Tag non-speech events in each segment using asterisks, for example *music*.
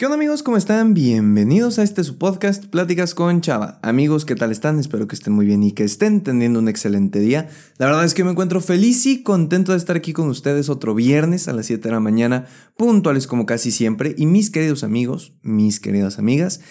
¿Qué onda amigos? ¿Cómo están? Bienvenidos a este su podcast Pláticas con Chava. Amigos, ¿qué tal están? Espero que estén muy bien y que estén teniendo un excelente día. La verdad es que me encuentro feliz y contento de estar aquí con ustedes otro viernes a las 7 de la mañana, puntuales como casi siempre. Y mis queridos amigos, mis queridas amigas,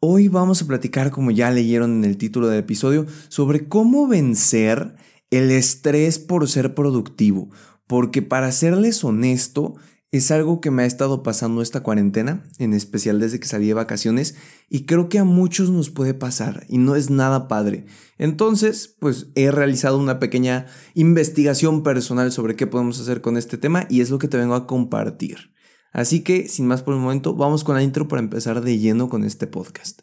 hoy vamos a platicar, como ya leyeron en el título del episodio, sobre cómo vencer el estrés por ser productivo. Porque para serles honesto, es algo que me ha estado pasando esta cuarentena, en especial desde que salí de vacaciones, y creo que a muchos nos puede pasar y no es nada padre. Entonces, pues he realizado una pequeña investigación personal sobre qué podemos hacer con este tema y es lo que te vengo a compartir. Así que, sin más por el momento, vamos con la intro para empezar de lleno con este podcast.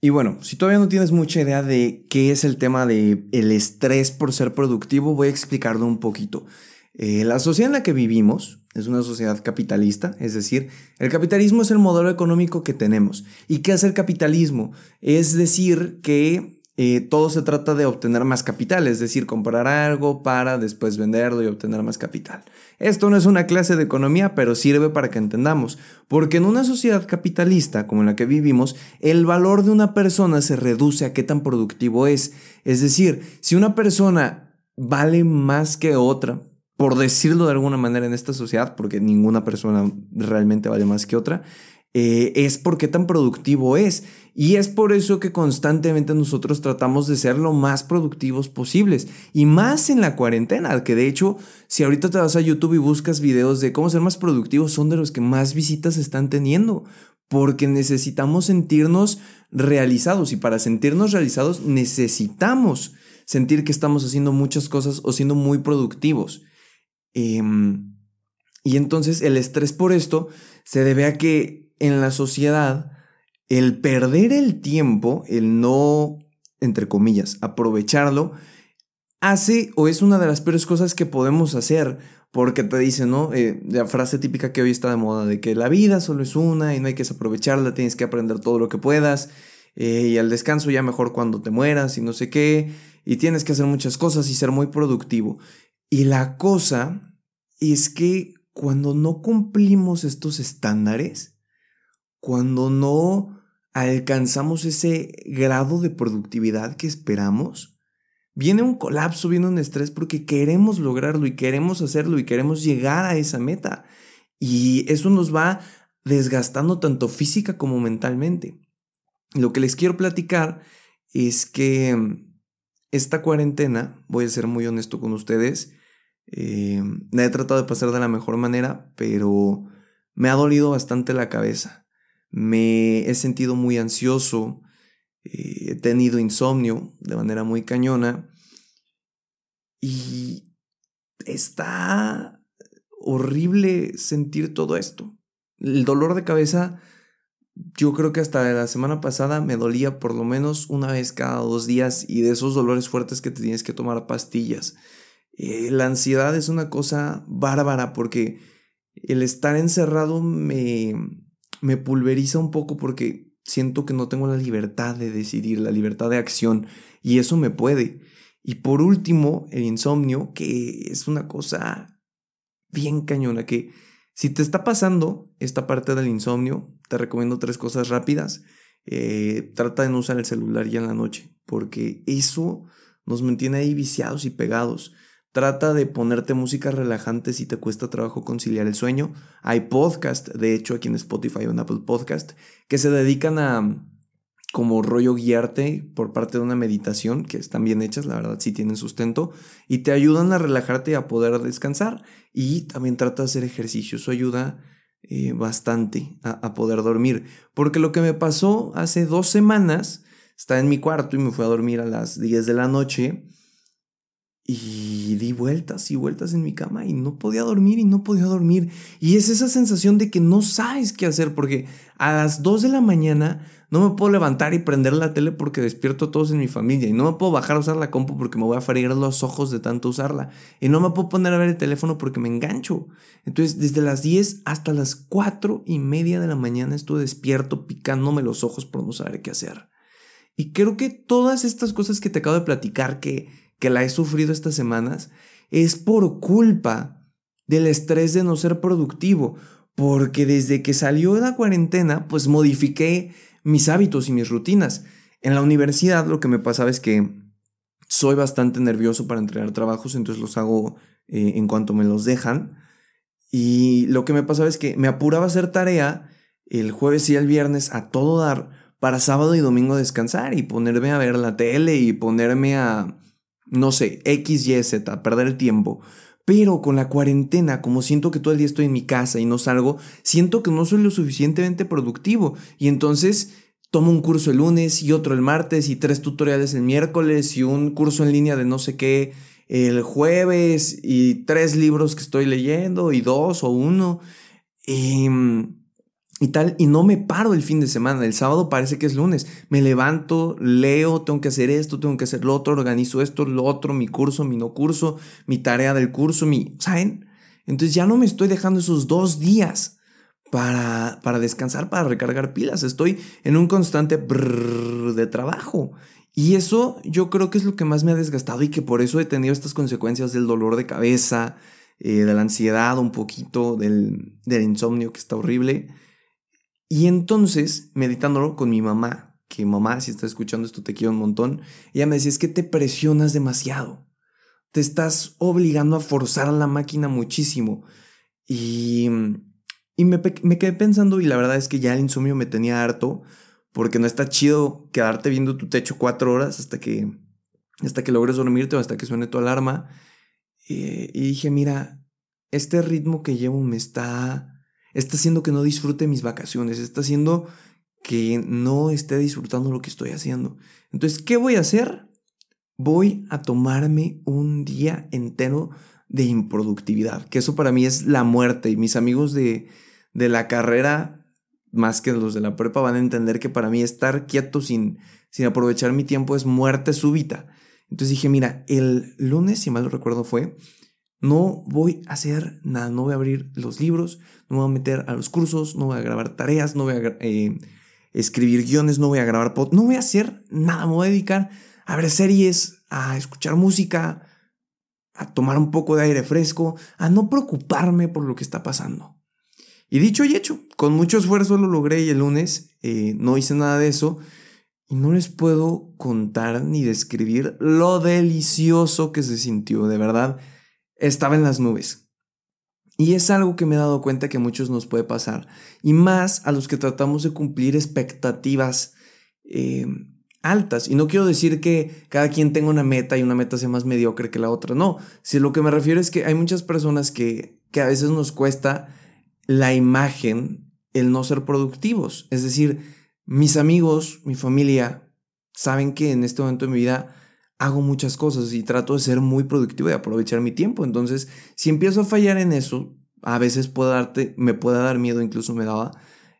Y bueno, si todavía no tienes mucha idea de qué es el tema de el estrés por ser productivo, voy a explicarlo un poquito. Eh, la sociedad en la que vivimos es una sociedad capitalista, es decir, el capitalismo es el modelo económico que tenemos. ¿Y qué es el capitalismo? Es decir, que eh, todo se trata de obtener más capital, es decir, comprar algo para después venderlo y obtener más capital. Esto no es una clase de economía, pero sirve para que entendamos, porque en una sociedad capitalista como la que vivimos, el valor de una persona se reduce a qué tan productivo es. Es decir, si una persona vale más que otra, por decirlo de alguna manera en esta sociedad, porque ninguna persona realmente vale más que otra, eh, es por qué tan productivo es. Y es por eso que constantemente nosotros tratamos de ser lo más productivos posibles. Y más en la cuarentena, que de hecho, si ahorita te vas a YouTube y buscas videos de cómo ser más productivos, son de los que más visitas están teniendo. Porque necesitamos sentirnos realizados. Y para sentirnos realizados necesitamos sentir que estamos haciendo muchas cosas o siendo muy productivos. Em, y entonces el estrés por esto se debe a que en la sociedad, el perder el tiempo, el no, entre comillas, aprovecharlo, hace o es una de las peores cosas que podemos hacer. Porque te dicen, ¿no? Eh, la frase típica que hoy está de moda de que la vida solo es una y no hay que desaprovecharla, tienes que aprender todo lo que puedas. Eh, y al descanso ya mejor cuando te mueras y no sé qué. Y tienes que hacer muchas cosas y ser muy productivo. Y la cosa es que cuando no cumplimos estos estándares, cuando no alcanzamos ese grado de productividad que esperamos, viene un colapso, viene un estrés porque queremos lograrlo y queremos hacerlo y queremos llegar a esa meta. Y eso nos va desgastando tanto física como mentalmente. Lo que les quiero platicar es que esta cuarentena, voy a ser muy honesto con ustedes, eh, he tratado de pasar de la mejor manera, pero me ha dolido bastante la cabeza me he sentido muy ansioso, eh, he tenido insomnio de manera muy cañona y está horrible sentir todo esto. El dolor de cabeza, yo creo que hasta la semana pasada me dolía por lo menos una vez cada dos días y de esos dolores fuertes que te tienes que tomar pastillas. Eh, la ansiedad es una cosa bárbara porque el estar encerrado me, me pulveriza un poco porque siento que no tengo la libertad de decidir, la libertad de acción, y eso me puede. Y por último, el insomnio, que es una cosa bien cañona, que si te está pasando esta parte del insomnio, te recomiendo tres cosas rápidas. Eh, trata de no usar el celular ya en la noche, porque eso nos mantiene ahí viciados y pegados. Trata de ponerte música relajante si te cuesta trabajo conciliar el sueño. Hay podcast, de hecho, aquí en Spotify o en Apple Podcast, que se dedican a como rollo guiarte por parte de una meditación, que están bien hechas, la verdad sí tienen sustento, y te ayudan a relajarte y a poder descansar. Y también trata de hacer ejercicio, eso ayuda eh, bastante a, a poder dormir. Porque lo que me pasó hace dos semanas, estaba en mi cuarto y me fui a dormir a las 10 de la noche y di vueltas y vueltas en mi cama y no podía dormir y no podía dormir. Y es esa sensación de que no sabes qué hacer porque a las 2 de la mañana no me puedo levantar y prender la tele porque despierto a todos en mi familia y no me puedo bajar a usar la compu porque me voy a freír los ojos de tanto usarla y no me puedo poner a ver el teléfono porque me engancho. Entonces desde las 10 hasta las 4 y media de la mañana estuve despierto picándome los ojos por no saber qué hacer. Y creo que todas estas cosas que te acabo de platicar que que la he sufrido estas semanas es por culpa del estrés de no ser productivo, porque desde que salió la cuarentena, pues modifiqué mis hábitos y mis rutinas. En la universidad lo que me pasaba es que soy bastante nervioso para entregar trabajos, entonces los hago eh, en cuanto me los dejan. Y lo que me pasaba es que me apuraba a hacer tarea el jueves y el viernes a todo dar para sábado y domingo descansar y ponerme a ver la tele y ponerme a, no sé, X, Y, Z, perder el tiempo. Pero con la cuarentena, como siento que todo el día estoy en mi casa y no salgo, siento que no soy lo suficientemente productivo. Y entonces tomo un curso el lunes y otro el martes y tres tutoriales el miércoles y un curso en línea de no sé qué el jueves y tres libros que estoy leyendo y dos o uno. Y, em, y tal, y no me paro el fin de semana. El sábado parece que es lunes. Me levanto, leo, tengo que hacer esto, tengo que hacer lo otro, organizo esto, lo otro, mi curso, mi no curso, mi tarea del curso, mi. ¿Saben? Entonces ya no me estoy dejando esos dos días para, para descansar, para recargar pilas. Estoy en un constante de trabajo. Y eso yo creo que es lo que más me ha desgastado y que por eso he tenido estas consecuencias del dolor de cabeza, eh, de la ansiedad, un poquito del, del insomnio que está horrible. Y entonces, meditándolo con mi mamá, que mamá, si estás escuchando esto, te quiero un montón, ella me decía, es que te presionas demasiado, te estás obligando a forzar la máquina muchísimo. Y, y me, quedé pensando, y la verdad es que ya el insomnio me tenía harto, porque no está chido quedarte viendo tu techo cuatro horas hasta que, hasta que logres dormirte o hasta que suene tu alarma. Eh, y dije, mira, este ritmo que llevo me está está haciendo que no disfrute mis vacaciones, está haciendo que no esté disfrutando lo que estoy haciendo. Entonces, ¿qué voy a hacer? Voy a tomarme un día entero de improductividad, que eso para mí es la muerte y mis amigos de, de la carrera, más que los de la prepa, van a entender que para mí estar quieto sin, sin aprovechar mi tiempo es muerte súbita. Entonces dije, mira, el lunes, si mal recuerdo, fue, no voy a hacer nada, no voy a abrir los libros, no voy a meter a los cursos, no voy a grabar tareas, no voy a eh, escribir guiones, no voy a grabar pod, no voy a hacer nada, me voy a dedicar a ver series, a escuchar música, a tomar un poco de aire fresco, a no preocuparme por lo que está pasando. Y dicho y hecho, con mucho esfuerzo lo logré y el lunes eh, no hice nada de eso y no les puedo contar ni describir lo delicioso que se sintió, de verdad estaba en las nubes. Y es algo que me he dado cuenta que a muchos nos puede pasar. Y más a los que tratamos de cumplir expectativas eh, altas. Y no quiero decir que cada quien tenga una meta y una meta sea más mediocre que la otra. No. Si lo que me refiero es que hay muchas personas que, que a veces nos cuesta la imagen el no ser productivos. Es decir, mis amigos, mi familia, saben que en este momento de mi vida hago muchas cosas y trato de ser muy productivo y aprovechar mi tiempo. Entonces, si empiezo a fallar en eso, a veces puedo darte, me puede dar miedo, incluso me daba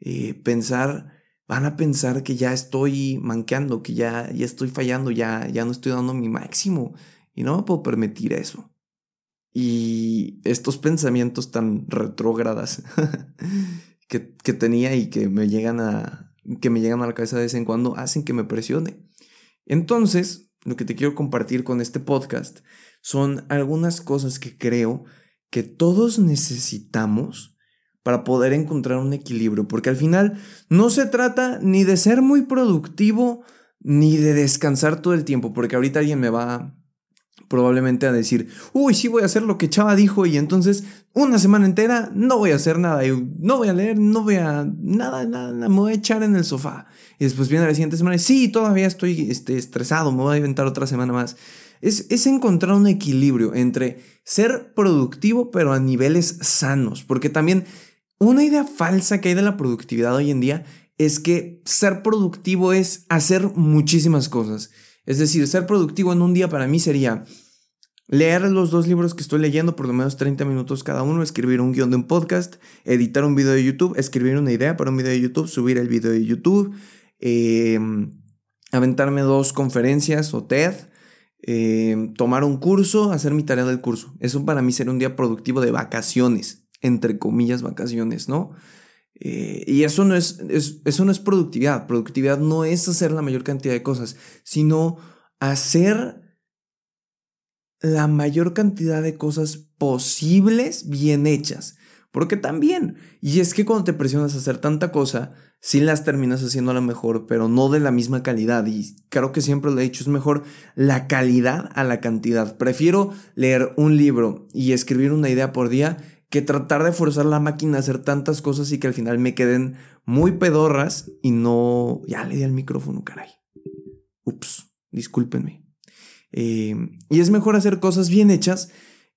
eh, pensar, van a pensar que ya estoy manqueando, que ya, ya estoy fallando, ya, ya no estoy dando mi máximo y no me puedo permitir eso. Y estos pensamientos tan retrógradas *laughs* que, que tenía y que me llegan a, que me llegan a la cabeza de vez en cuando hacen que me presione. Entonces, lo que te quiero compartir con este podcast son algunas cosas que creo que todos necesitamos para poder encontrar un equilibrio, porque al final no se trata ni de ser muy productivo ni de descansar todo el tiempo, porque ahorita alguien me va probablemente a decir, uy, sí voy a hacer lo que Chava dijo y entonces una semana entera no voy a hacer nada, no voy a leer, no voy a nada, nada, me voy a echar en el sofá. Y después viene la siguiente semana y sí, todavía estoy este, estresado, me voy a inventar otra semana más. Es, es encontrar un equilibrio entre ser productivo pero a niveles sanos, porque también una idea falsa que hay de la productividad hoy en día es que ser productivo es hacer muchísimas cosas. Es decir, ser productivo en un día para mí sería leer los dos libros que estoy leyendo, por lo menos 30 minutos cada uno, escribir un guion de un podcast, editar un video de YouTube, escribir una idea para un video de YouTube, subir el video de YouTube, em, aventarme dos conferencias o TED, em, tomar un curso, hacer mi tarea del curso. Eso para mí sería un día productivo de vacaciones, entre comillas vacaciones, ¿no? Eh, y eso no es, eso no es productividad. Productividad no es hacer la mayor cantidad de cosas, sino hacer la mayor cantidad de cosas posibles bien hechas. Porque también, y es que cuando te presionas a hacer tanta cosa, sí las terminas haciendo a lo mejor, pero no de la misma calidad. Y creo que siempre lo he dicho, es mejor la calidad a la cantidad. Prefiero leer un libro y escribir una idea por día que tratar de forzar la máquina a hacer tantas cosas y que al final me queden muy pedorras y no... Ya le di al micrófono, caray. Ups, discúlpenme. Eh, y es mejor hacer cosas bien hechas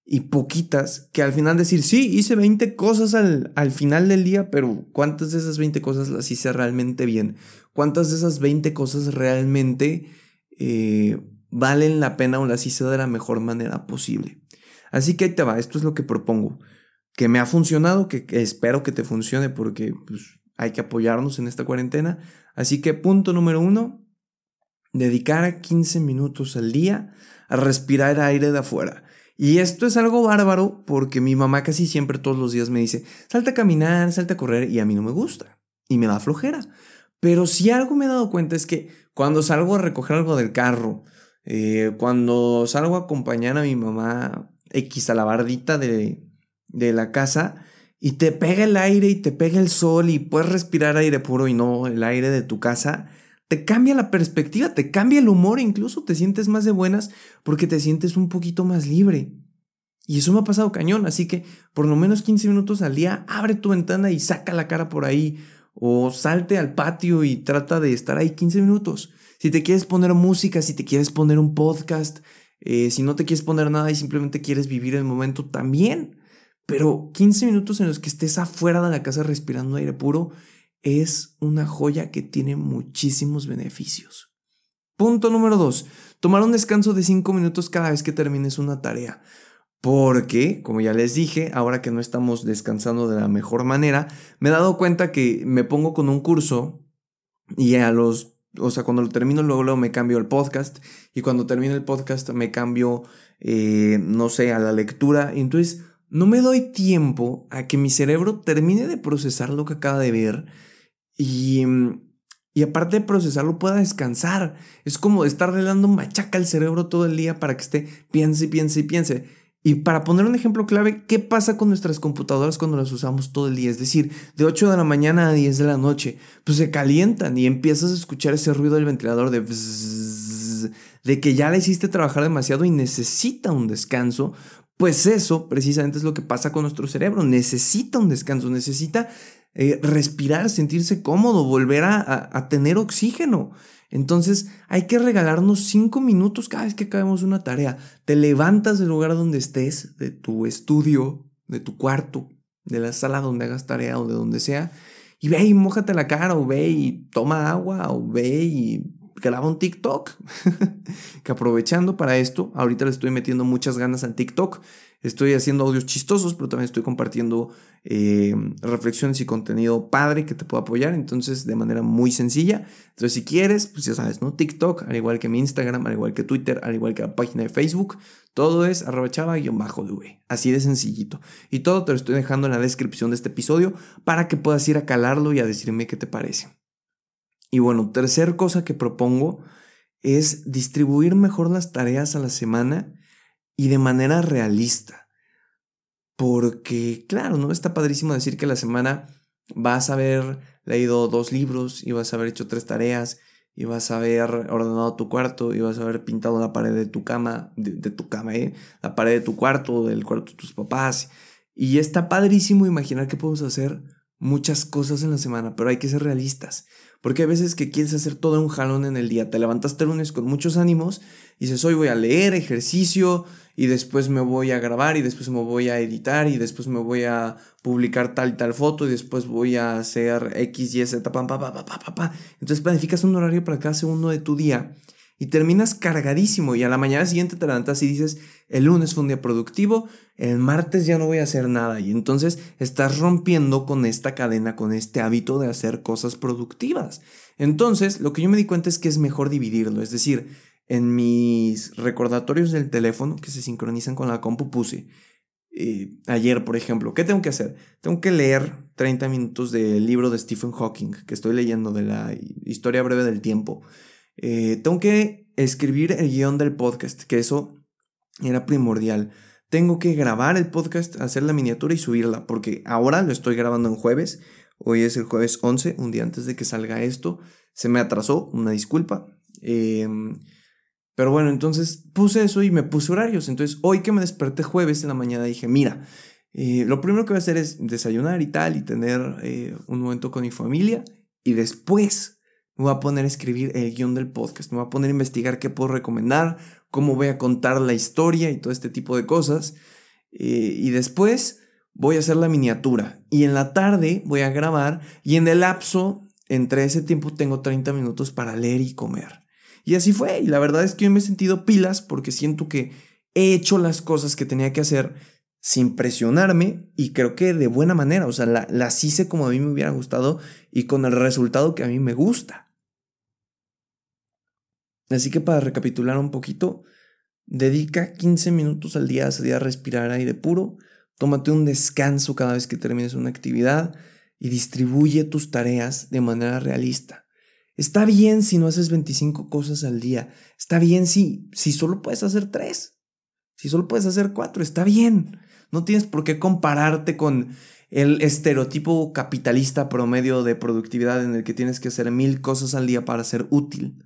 y poquitas que al final decir, sí, hice 20 cosas al, al, final del día, pero ¿cuántas de esas 20 cosas las hice realmente bien? ¿Cuántas de esas 20 cosas realmente eh, valen la pena o las hice de la mejor manera posible? Así que ahí te va, esto es lo que propongo, que me ha funcionado, que, espero que te funcione porque pues, hay que apoyarnos en esta cuarentena. Así que punto número uno, dedicar 15 minutos al día a respirar aire de afuera. Y esto es algo bárbaro porque mi mamá casi siempre todos los días me dice, salta a caminar, salta a correr y a mí no me gusta y me da flojera. Pero si algo me he dado cuenta es que cuando salgo a recoger algo del carro, eh, cuando salgo a acompañar a mi mamá X a la de, de la casa y te pega el aire y te pega el sol y puedes respirar aire puro y no el aire de tu casa, te cambia la perspectiva, te cambia el humor, incluso te sientes más de buenas porque te sientes un poquito más libre. Y eso me ha pasado cañón, así que por lo menos 15 minutos al día, abre tu ventana y saca la cara por ahí, o salte al patio y trata de estar ahí 15 minutos. Si te quieres poner música, si te quieres poner un podcast, eh, si no te quieres poner nada y simplemente quieres vivir el momento, también. Pero 15 minutos en los que estés afuera de la casa respirando aire puro es una joya que tiene muchísimos beneficios. Punto número dos, tomar un descanso de 5 minutos cada vez que termines una tarea. Porque, como ya les dije, ahora que no estamos descansando de la mejor manera, me he dado cuenta que me pongo con un curso y a los, o sea, cuando lo termino luego, luego me cambio el podcast y cuando termino el podcast me cambio, eh, no sé, a la lectura. Entonces no me doy tiempo a que mi cerebro termine de procesar lo que acaba de ver y, mm, y aparte de procesarlo pueda descansar. Es como estarle dando machaca al cerebro todo el día para que esté piense piense piense. Y para poner un ejemplo clave, ¿qué pasa con nuestras computadoras cuando las usamos todo el día? Es decir, de 8 de la mañana a 10 de la noche, pues se calientan y empiezas a escuchar ese ruido del ventilador de de que ya le hiciste trabajar demasiado y necesita un descanso. Pues eso precisamente es lo que pasa con nuestro cerebro. Necesita un descanso, necesita eh, respirar, sentirse cómodo, volver a, tener oxígeno. Entonces hay que regalarnos cinco minutos cada vez que acabemos una tarea. Te levantas del lugar donde estés, de tu estudio, de tu cuarto, de la sala donde hagas tarea o de donde sea, y ve y mojate la cara, o ve y toma agua, o ve y graba un TikTok. *laughs* que aprovechando para esto, ahorita le estoy metiendo muchas ganas al TikTok. Estoy haciendo audios chistosos, pero también estoy compartiendo eh, reflexiones y contenido padre que te pueda apoyar. Entonces, de manera muy sencilla. Entonces, si quieres, pues ya sabes, ¿no? TikTok, al igual que mi Instagram, al igual que Twitter, al igual que la página de Facebook, todo es arroba chava-v. Así de sencillito. Y todo te lo estoy dejando en la descripción de este episodio para que puedas ir a calarlo y a decirme qué te parece. Y bueno, tercer cosa que propongo es distribuir mejor las tareas a la semana y de manera realista. Porque, claro, ¿no? Está padrísimo decir que la semana vas a haber leído dos libros y vas a haber hecho tres tareas y vas a haber ordenado tu cuarto y vas a haber pintado la pared de tu cama, de, tu cama, ¿eh? la pared de tu cuarto, del cuarto de tus papás. Y está padrísimo imaginar que podemos hacer muchas cosas en la semana, pero hay que ser realistas. Porque hay veces que quieres hacer todo un jalón en el día. Te levantaste el lunes con muchos ánimos y dices, hoy voy a leer ejercicio y después me voy a grabar y después me voy a editar y después me voy a publicar tal y tal foto y después voy a hacer X, Y, Z, pa, pa, pa, pa, pa, pa. Entonces planificas un horario para cada segundo de tu día y terminas cargadísimo y a la mañana siguiente te levantas y dices, el lunes fue un día productivo, el martes ya no voy a hacer nada y entonces estás rompiendo con esta cadena, con este hábito de hacer cosas productivas. Entonces, lo que yo me di cuenta es que es mejor dividirlo, es decir, en mis recordatorios del teléfono que se sincronizan con la compu puse eh, ayer, por ejemplo, ¿qué tengo que hacer? Tengo que leer 30 minutos del libro de Stephen Hawking que estoy leyendo de la historia breve del tiempo. Eh, tengo que escribir el guion del podcast, que eso era primordial. Tengo que grabar el podcast, hacer la miniatura y subirla, porque ahora lo estoy grabando en jueves. Hoy es el jueves 11, un día antes de que salga esto. Se me atrasó, una disculpa. Eh, pero bueno, entonces puse eso y me puse horarios. Entonces, hoy que me desperté jueves en la mañana, dije, mira, eh, lo primero que voy a hacer es desayunar y tal, y tener eh, un momento con mi familia. Y después me voy a poner a escribir el guion del podcast. Me voy a poner a investigar qué puedo recomendar, cómo voy a contar la historia y todo este tipo de cosas. Eh, y después voy a hacer la miniatura. Y en la tarde voy a grabar. Y en el lapso, entre ese tiempo, tengo 30 minutos para leer y comer. Y así fue. Y la verdad es que yo me he sentido pilas porque siento que he hecho las cosas que tenía que hacer sin presionarme y creo que de buena manera. O sea, la, las hice como a mí me hubiera gustado y con el resultado que a mí me gusta. Así que para recapitular un poquito, dedica 15 minutos al día a salir a respirar aire puro, tómate un descanso cada vez que termines una actividad y distribuye tus tareas de manera realista. Está bien si no haces 25 cosas al día. Está bien si, si solo puedes hacer 3. Si solo puedes hacer 4, está bien. No tienes por qué compararte con el estereotipo capitalista promedio de productividad en el que tienes que hacer mil cosas al día para ser útil.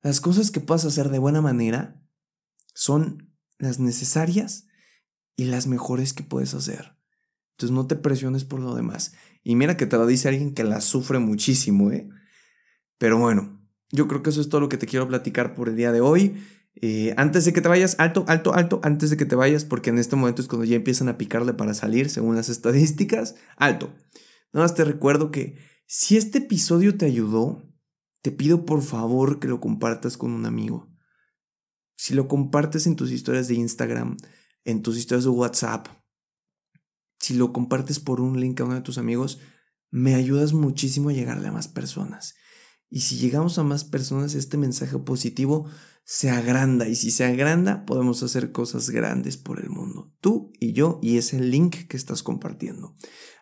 Las cosas que puedas hacer de buena manera son las necesarias y las mejores que puedes hacer. Entonces no te presiones por lo demás. Y mira que te lo dice alguien que la sufre muchísimo, ¿eh? Pero bueno, yo creo que eso es todo lo que te quiero platicar por el día de hoy. Eh, antes de que te vayas, alto, alto, alto, antes de que te vayas, porque en este momento es cuando ya empiezan a picarle para salir, según las *laughs* estadísticas, alto. Nada más te recuerdo que si este episodio te ayudó, te pido por favor que lo compartas con un amigo. Si lo compartes en tus historias de Instagram, en tus historias de WhatsApp, si lo compartes por un link a uno de tus amigos, me ayudas muchísimo a llegarle a más personas. Y si llegamos a más personas, este mensaje positivo se agranda. Y si se agranda, podemos hacer cosas grandes por el mundo. Tú y yo y ese link que estás compartiendo.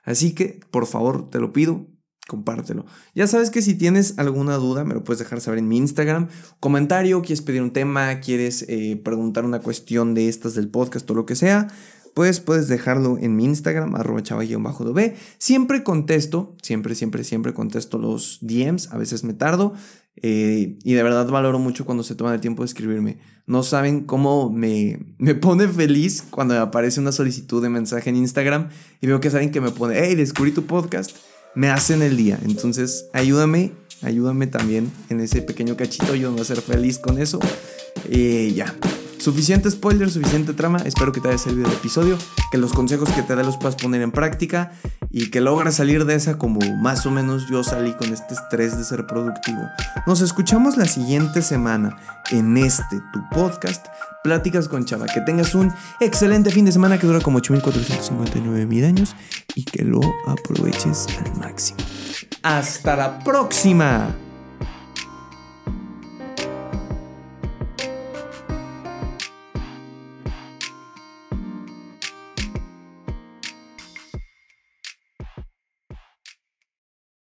Así que, por favor, te lo pido, compártelo. Ya sabes que si tienes alguna duda, me lo puedes dejar saber en mi Instagram. Comentario, quieres pedir un tema, quieres eh, preguntar una cuestión de estas del podcast o lo que sea pues puedes dejarlo en mi Instagram, arroba bajo Siempre contesto, siempre, siempre, siempre contesto los DMs, a veces me tardo. Eh, y de verdad valoro mucho cuando se toman el tiempo de escribirme. No saben cómo me, me pone feliz cuando me aparece una solicitud de mensaje en Instagram y veo que saben que me pone, hey, descubrí tu podcast. Me hacen el día. Entonces, ayúdame, ayúdame también en ese pequeño cachito. Yo me voy a ser feliz con eso. Y ya. Suficiente spoiler, suficiente trama. Espero que te haya servido el episodio, que los consejos que te da los puedas poner en práctica y que logres salir de esa como más o menos yo salí con este estrés de ser productivo. Nos escuchamos la siguiente semana en este tu podcast, Pláticas con Chava. Que tengas un excelente fin de semana que dura como 8459 mil años y que lo aproveches al máximo. Hasta la próxima.